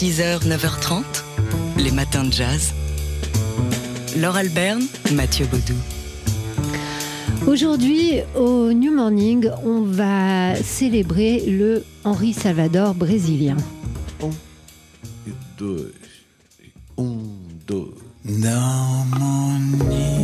6h, 9h30, les matins de jazz. Laure Alberne, Mathieu Baudou. Aujourd'hui, au New Morning, on va célébrer le Henri Salvador brésilien. Un, deux, un, deux. Dans mon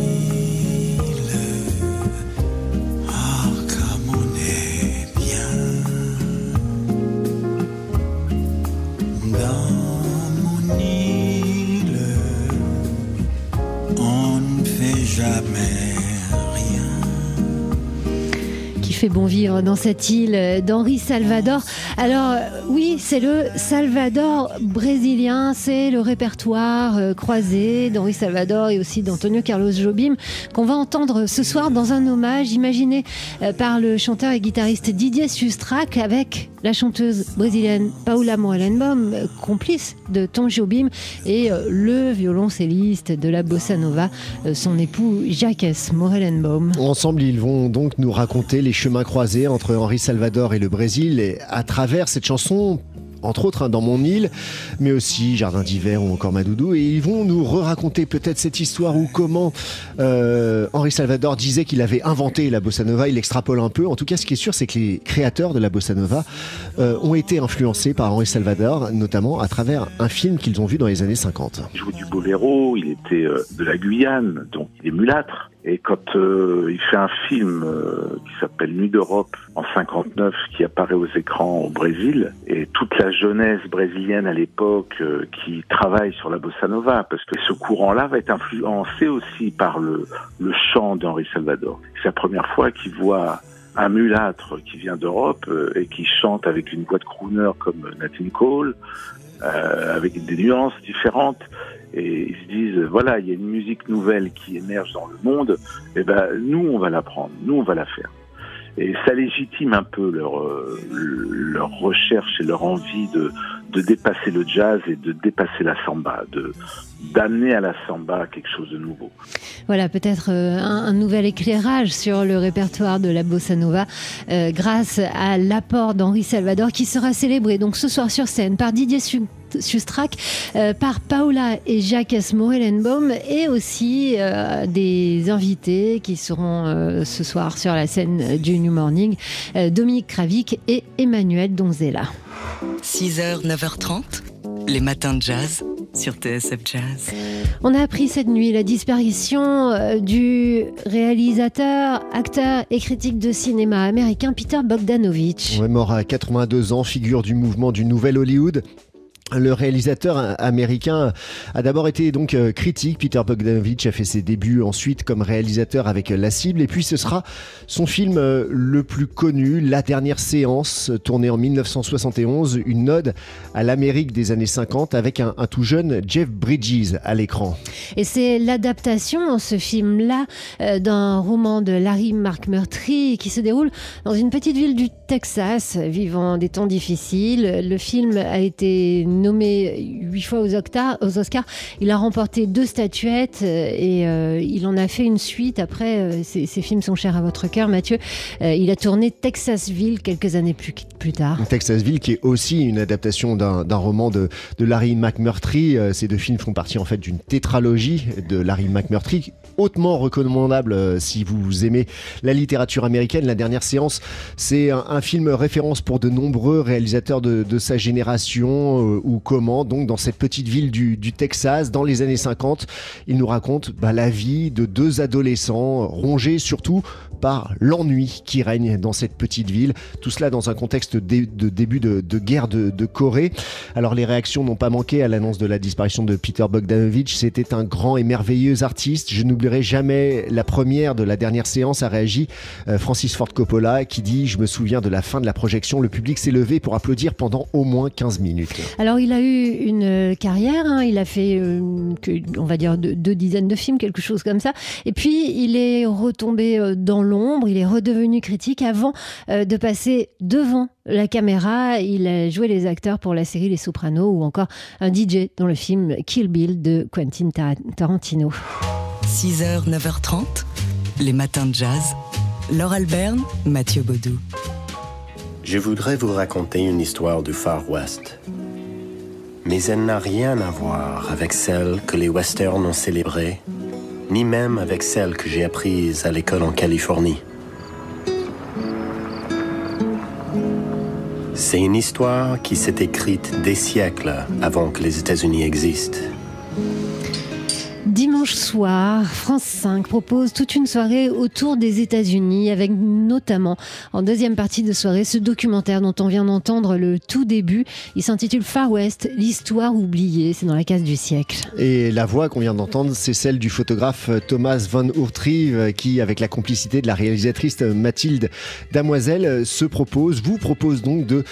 fait bon vivre dans cette île d'Henri Salvador. Alors oui, c'est le Salvador brésilien, c'est le répertoire euh, croisé d'Henri Salvador et aussi d'Antonio Carlos Jobim qu'on va entendre ce soir dans un hommage imaginé euh, par le chanteur et guitariste Didier Sustrac avec la chanteuse brésilienne Paula Morelenbaum, euh, complice de Tom Jobim et le violoncelliste de la bossa nova, son époux Jacques Morelenbaum. Ensemble, ils vont donc nous raconter les chemins croisés entre Henri Salvador et le Brésil à travers cette chanson entre autres hein, dans mon île, mais aussi Jardin d'hiver ou encore Madoudou. Et ils vont nous re-raconter peut-être cette histoire ou comment euh, Henri Salvador disait qu'il avait inventé la bossa nova. Il extrapole un peu. En tout cas, ce qui est sûr, c'est que les créateurs de la bossa nova euh, ont été influencés par Henri Salvador, notamment à travers un film qu'ils ont vu dans les années 50. Il jouait du boléro, il était euh, de la Guyane, donc il est mulâtre. Et quand euh, il fait un film euh, qui s'appelle Nuit d'Europe en 59, qui apparaît aux écrans au Brésil, et toute la jeunesse brésilienne à l'époque euh, qui travaille sur la bossa nova, parce que ce courant-là va être influencé aussi par le, le chant d'Henri Salvador. C'est la première fois qu'il voit un mulâtre qui vient d'Europe euh, et qui chante avec une voix de crooner comme Nat King Cole, euh, avec des nuances différentes. Et ils se disent, voilà, il y a une musique nouvelle qui émerge dans le monde, et ben nous, on va la prendre, nous, on va la faire. Et ça légitime un peu leur, euh, leur recherche et leur envie de, de dépasser le jazz et de dépasser la samba, de d'amener à la samba quelque chose de nouveau. Voilà, peut-être euh, un, un nouvel éclairage sur le répertoire de la bossa nova euh, grâce à l'apport d'Henri Salvador qui sera célébré donc ce soir sur scène par Didier Su- Sustrac, euh, par Paula et Jacques Morelenbaum et aussi euh, des invités qui seront euh, ce soir sur la scène du New Morning, euh, Dominique Kravik et Emmanuel Donzella. 6h, 9h30, les matins de jazz sur TSF Jazz. On a appris cette nuit la disparition du réalisateur, acteur et critique de cinéma américain Peter Bogdanovich. Ouais, mort à 82 ans, figure du mouvement du Nouvel Hollywood. Le réalisateur américain a d'abord été donc euh, critique. Peter Bogdanovich a fait ses débuts ensuite comme réalisateur avec La Cible. Et puis ce sera son film euh, le plus connu, La Dernière Séance, tourné en 1971, une ode à l'Amérique des années 50 avec un, un tout jeune Jeff Bridges à l'écran. Et c'est l'adaptation, ce film-là, euh, d'un roman de Larry Mark Murtry qui se déroule dans une petite ville du Texas, vivant des temps difficiles. Le film a été nommé huit fois aux, Octa- aux Oscars. Il a remporté deux statuettes euh, et euh, il en a fait une suite. Après, euh, ces, films sont chers à votre cœur, Mathieu. Il a tourné Texasville quelques années plus, plus tard. Texasville, qui est aussi une adaptation d'un roman de, Larry McMurtry. Ces deux films font partie en fait d'une tétralogie de Larry McMurtry, hautement recommandable si vous aimez la littérature américaine. La dernière séance, c'est un film référence pour de nombreux réalisateurs de, sa génération euh, ou comment. Donc dans cette petite ville du, Texas, dans les années 50, il nous raconte bah, la vie de deux adolescents rongés surtout par l'ennui qui règne dans cette petite ville. Tout cela dans un contexte de début de, guerre de, de Corée. Alors les réactions n'ont pas manqué à l'annonce de la disparition de Peter Bogdanovich. C'était un grand et merveilleux artiste. Je n'oublierai jamais la première de la dernière séance a réagi euh, Francis Ford Coppola qui dit Je me souviens de la fin de la projection. Le public s'est levé pour applaudir pendant au moins 15 minutes. Alors, il a eu une euh, carrière, hein, il a fait, euh, on va dire, deux, deux dizaines de films, quelque chose comme ça. Et puis, il est retombé euh, dans l'ombre, il est redevenu critique avant euh, de passer devant la caméra. Il a joué les acteurs pour la série Les Sopranos ou encore un DJ dans le film Kill Bill de Quentin Tar- Tarantino. 6h, 9h30, les matins de jazz. Laure Alberne, Mathieu Je voudrais vous raconter une histoire du Far West. mais elle n'a rien à voir avec celle que les westerns ont célébrée, ni même avec celle que j'ai apprise à l'école en Californie. C'est une histoire qui s'est écrite des siècles avant que les États-Unis existent. Dimanche soir, France 5 propose toute une soirée autour des États-Unis avec notamment en deuxième partie de soirée ce documentaire dont on vient d'entendre le tout début. Il s'intitule Far West, l'histoire oubliée. C'est dans la case du siècle. Et la voix qu'on vient d'entendre, c'est celle du photographe Thomas Van Oortrieve qui, avec la complicité de la réalisatrice Mathilde Damoiselle, se propose, vous propose donc de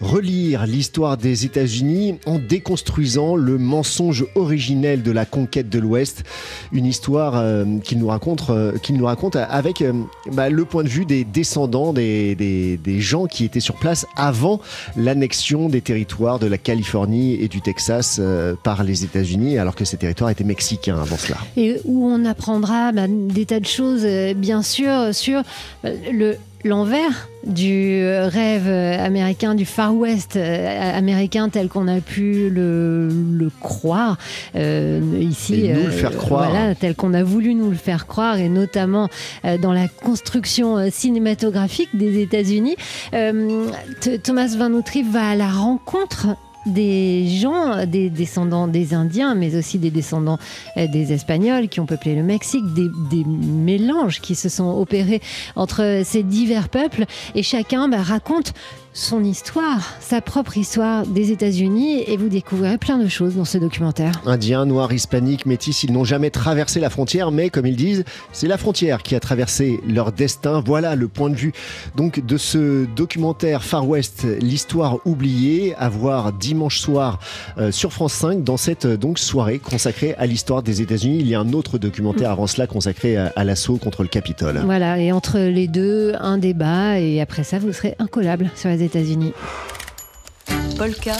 relire l'histoire des États-Unis en déconstruisant le mensonge originel de la conquête de l'Ouest, une histoire euh, qu'il nous raconte, euh, nous raconte avec euh, bah, le point de vue des descendants des, des, gens qui étaient sur place avant l'annexion des territoires de la Californie et du Texas par les États-Unis, alors que ces territoires étaient mexicains avant cela. Et où on apprendra bah, des tas de choses, bien sûr, sur le l'envers du rêve américain, du Far West américain tel qu'on a pu le, le croire euh, ici. Et nous le faire croire. Voilà, tel qu'on a voulu nous le faire croire, et notamment euh, dans la construction cinématographique des États-Unis. Euh, Thomas Van va à la rencontre des gens, des descendants des Indiens, mais aussi des descendants des Espagnols qui ont peuplé le Mexique, des, des mélanges qui se sont opérés entre ces divers peuples, et chacun bah, raconte son histoire, sa propre histoire des États-Unis et vous découvrirez plein de choses dans ce documentaire. Indiens, noirs, hispaniques, métis, ils n'ont jamais traversé la frontière, mais comme ils disent, c'est la frontière qui a traversé leur destin. Voilà le point de vue donc de ce documentaire Far West, l'histoire oubliée, à voir dimanche soir euh, sur France 5 dans cette donc soirée consacrée à l'histoire des États-Unis. Il y a un autre documentaire avant cela consacré à, à l'assaut contre le Capitole. Voilà, et entre les deux, un débat et après ça, vous serez incollable sur les États-Unis. Polka.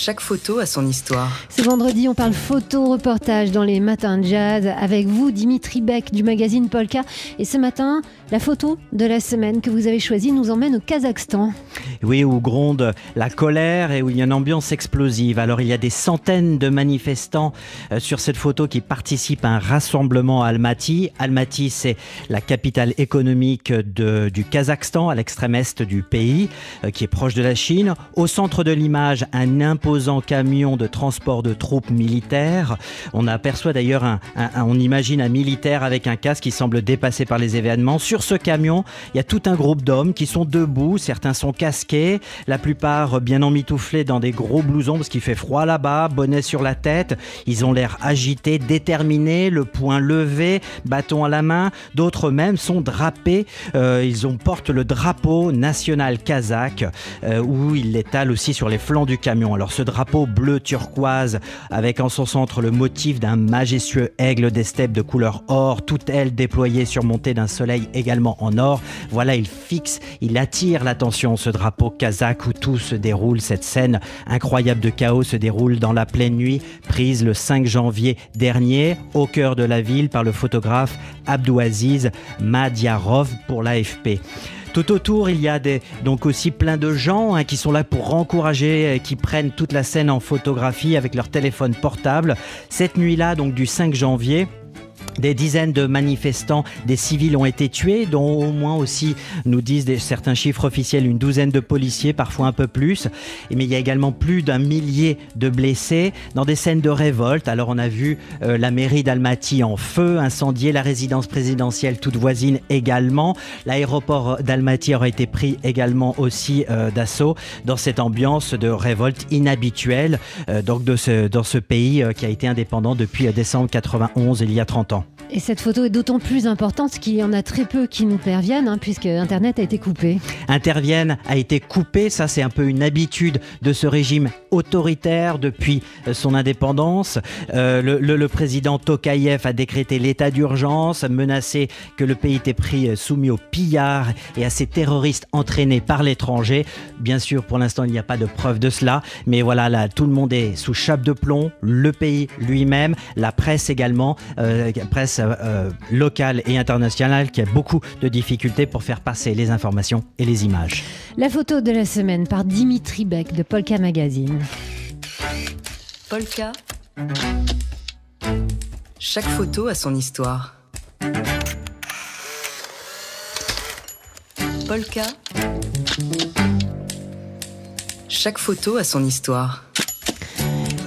Chaque photo a son histoire. Ce vendredi, on parle photo reportage dans les matins de jazz avec vous, Dimitri Beck du magazine Polka. Et ce matin, la photo de la semaine que vous avez choisie nous emmène au Kazakhstan. Oui, où gronde la colère et où il y a une ambiance explosive. Alors, il y a des centaines de manifestants euh, sur cette photo qui participent à un rassemblement à Almaty. Almaty, c'est la capitale économique de, du Kazakhstan, à l'extrême est du pays, euh, qui est proche de la Chine. Au centre de l'image, un imposant camion de transport de troupes militaires. On aperçoit d'ailleurs un, on imagine un militaire avec un casque qui semble dépassé par les événements. Sur ce camion, il y a tout un groupe d'hommes qui sont debout. Certains sont casqués, la plupart bien emmitouflés dans des gros blousons parce qu'il fait froid là-bas, bonnet sur la tête. Ils ont l'air agités, déterminés, le poing levé, bâton à la main. D'autres même sont drapés. Euh, ils ont, portent le drapeau national kazakh euh, où ils l'étalent aussi sur les flancs du camion. Alors ce drapeau bleu turquoise avec en son centre le motif d'un majestueux aigle des steppes de couleur or, toute elle déployée surmontée d'un soleil également en or. Voilà, il fixe, il attire l'attention ce drapeau kazakh où tout se déroule. Cette scène incroyable de chaos se déroule dans la pleine nuit, prise le 5 janvier dernier au cœur de la ville par le photographe Abdouaziz Madiarov pour l'AFP. Tout autour, il y a des, donc aussi plein de gens hein, qui sont là pour encourager, et qui prennent toute la scène en photographie avec leur téléphone portable. Cette nuit-là, donc du 5 janvier, des dizaines de manifestants, des civils ont été tués, dont au moins aussi, nous disent des, certains chiffres officiels, une douzaine de policiers, parfois un peu plus. Mais il y a également plus d'un millier de blessés dans des scènes de révolte. Alors on a vu euh, la mairie d'Almaty en feu, incendiée, la résidence présidentielle toute voisine également. L'aéroport d'Almaty aurait été pris également aussi euh, d'assaut dans cette ambiance de révolte inhabituelle euh, donc de ce, dans ce pays qui a été indépendant depuis décembre 91, il y a 30 ans. Et cette photo est d'autant plus importante qu'il y en a très peu qui nous parviennent, hein, puisque Internet a été coupé. Intervienne a été coupé, ça c'est un peu une habitude de ce régime autoritaire depuis son indépendance. Euh, le, président Tokayev a décrété l'état d'urgence, menacé que le pays était pris soumis aux pillards et à ces terroristes entraînés par l'étranger. Bien sûr, pour l'instant, il n'y a pas de preuve de cela, mais voilà, là, tout le monde est sous chape de plomb, le pays lui-même, la presse également, euh, presse presse euh, locale et internationale qui a beaucoup de difficultés pour faire passer les informations et les images. La photo de la semaine par Dimitri Beck de Polka Magazine. Polka. Chaque photo a son histoire. Polka. Chaque photo a son histoire.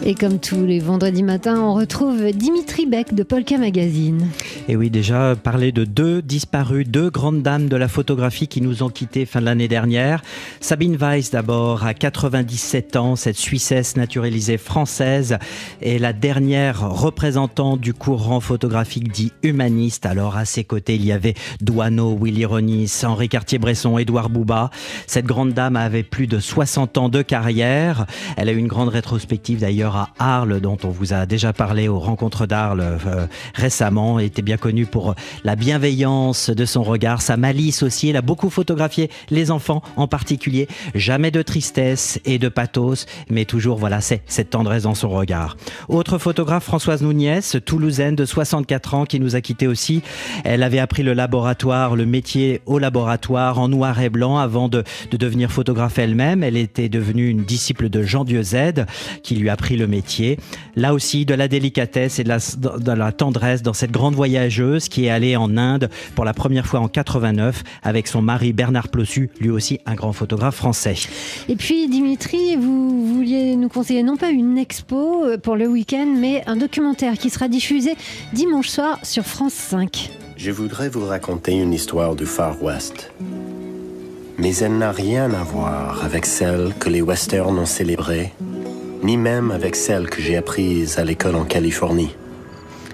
Et comme tous les vendredis matins, on retrouve Dimitri Beck de Polka Magazine. Et oui, déjà parler de deux disparus, deux grandes dames de la photographie qui nous ont quittés fin de l'année dernière. Sabine Weiss d'abord, à 97 ans, cette Suissesse naturalisée française est la dernière représentante du courant photographique dit humaniste. Alors à ses côtés, il y avait Douaneau, Willy Ronis, Henri Cartier-Bresson, Édouard Bouba. Cette grande dame avait plus de 60 ans de carrière. Elle a eu une grande rétrospective d'ailleurs à Arles, dont on vous a déjà parlé aux rencontres d'Arles euh, récemment. Était bien connue pour la bienveillance de son regard, sa malice aussi. Elle a beaucoup photographié les enfants en particulier. Jamais de tristesse et de pathos, mais toujours, voilà, c'est cette tendresse dans son regard. Autre photographe, Françoise Nouniès, toulousaine de 64 ans, qui nous a quittés aussi. Elle avait appris le laboratoire, le métier au laboratoire en noir et blanc avant de, de devenir photographe elle-même. Elle était devenue une disciple de Jean Dieuzède, qui lui a appris le métier. Là aussi, de la délicatesse et de la, de la tendresse dans cette grande voyageuse qui est allée en Inde pour la première fois en 89 avec son mari Bernard Plossu, lui aussi un grand photographe français. Et puis Dimitri, vous vouliez nous conseiller non pas une expo euh, pour le week-end, mais un documentaire qui sera diffusé dimanche soir sur France 5. Je voudrais vous raconter une histoire du Far West. Mais elle n'a rien à voir avec celle que les westerns ont célébrée, ni même avec celle que j'ai apprise à l'école en Californie.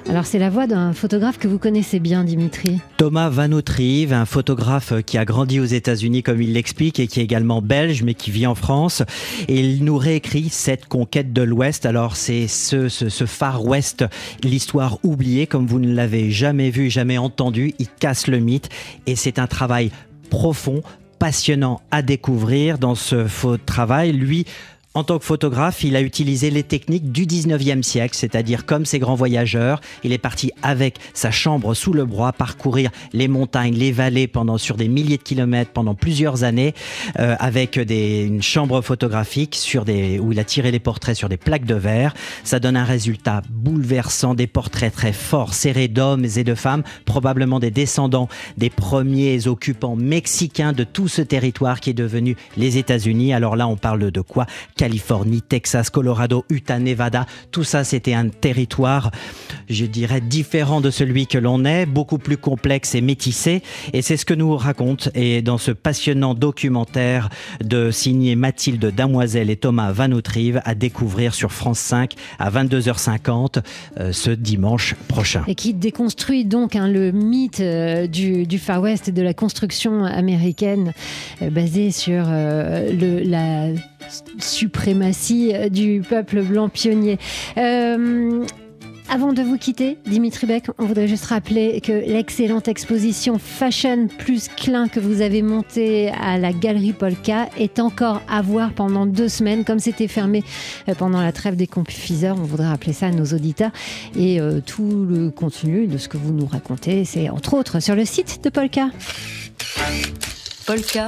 Alors c'est la voix d'un photographe que vous connaissez bien, Dimitri. Thomas Van Autrive, un photographe qui a grandi aux États-Unis comme il l'explique et qui est également belge mais qui vit en France. Et il nous réécrit cette conquête de l'Ouest. Alors c'est ce, ce, ce Far West, l'histoire oubliée comme vous ne l'avez jamais vu, jamais entendu. Il casse le mythe et c'est un travail profond, passionnant à découvrir dans ce faux travail. Lui, en tant que photographe, il a utilisé les techniques du 19e siècle, c'est-à-dire comme ces grands voyageurs, il est parti avec sa chambre sous le bras parcourir les montagnes, les vallées pendant sur des milliers de kilomètres pendant plusieurs années euh, avec des, une chambre photographique sur des où il a tiré les portraits sur des plaques de verre. Ça donne un résultat bouleversant, des portraits très forts, serrés d'hommes et de femmes, probablement des descendants des premiers occupants mexicains de tout ce territoire qui est devenu les États-Unis. Alors là, on parle de quoi? Californie, Texas, Colorado, Utah, Nevada, tout ça c'était un territoire, je dirais, différent de celui que l'on est, beaucoup plus complexe et métissé. Et c'est ce que nous raconte et dans ce passionnant documentaire de signé Mathilde Damoiselle et Thomas Van Autrive à découvrir sur France 5 à 22h50 euh, ce dimanche prochain. Et qui déconstruit donc hein, le mythe euh, du, Far West et de la construction américaine euh, basée sur le, la suprématie du peuple blanc pionnier. Euh, avant de vous quitter, Dimitri Beck, on voudrait juste rappeler que l'excellente exposition Fashion plus Klein que vous avez montée à la Galerie Polka est encore à voir pendant deux semaines. Comme c'était fermé euh, pendant la trêve des confiseurs, on voudrait rappeler ça à nos auditeurs. Et euh, tout le contenu de ce que vous nous racontez, c'est entre autres sur le site de Polka. Polka.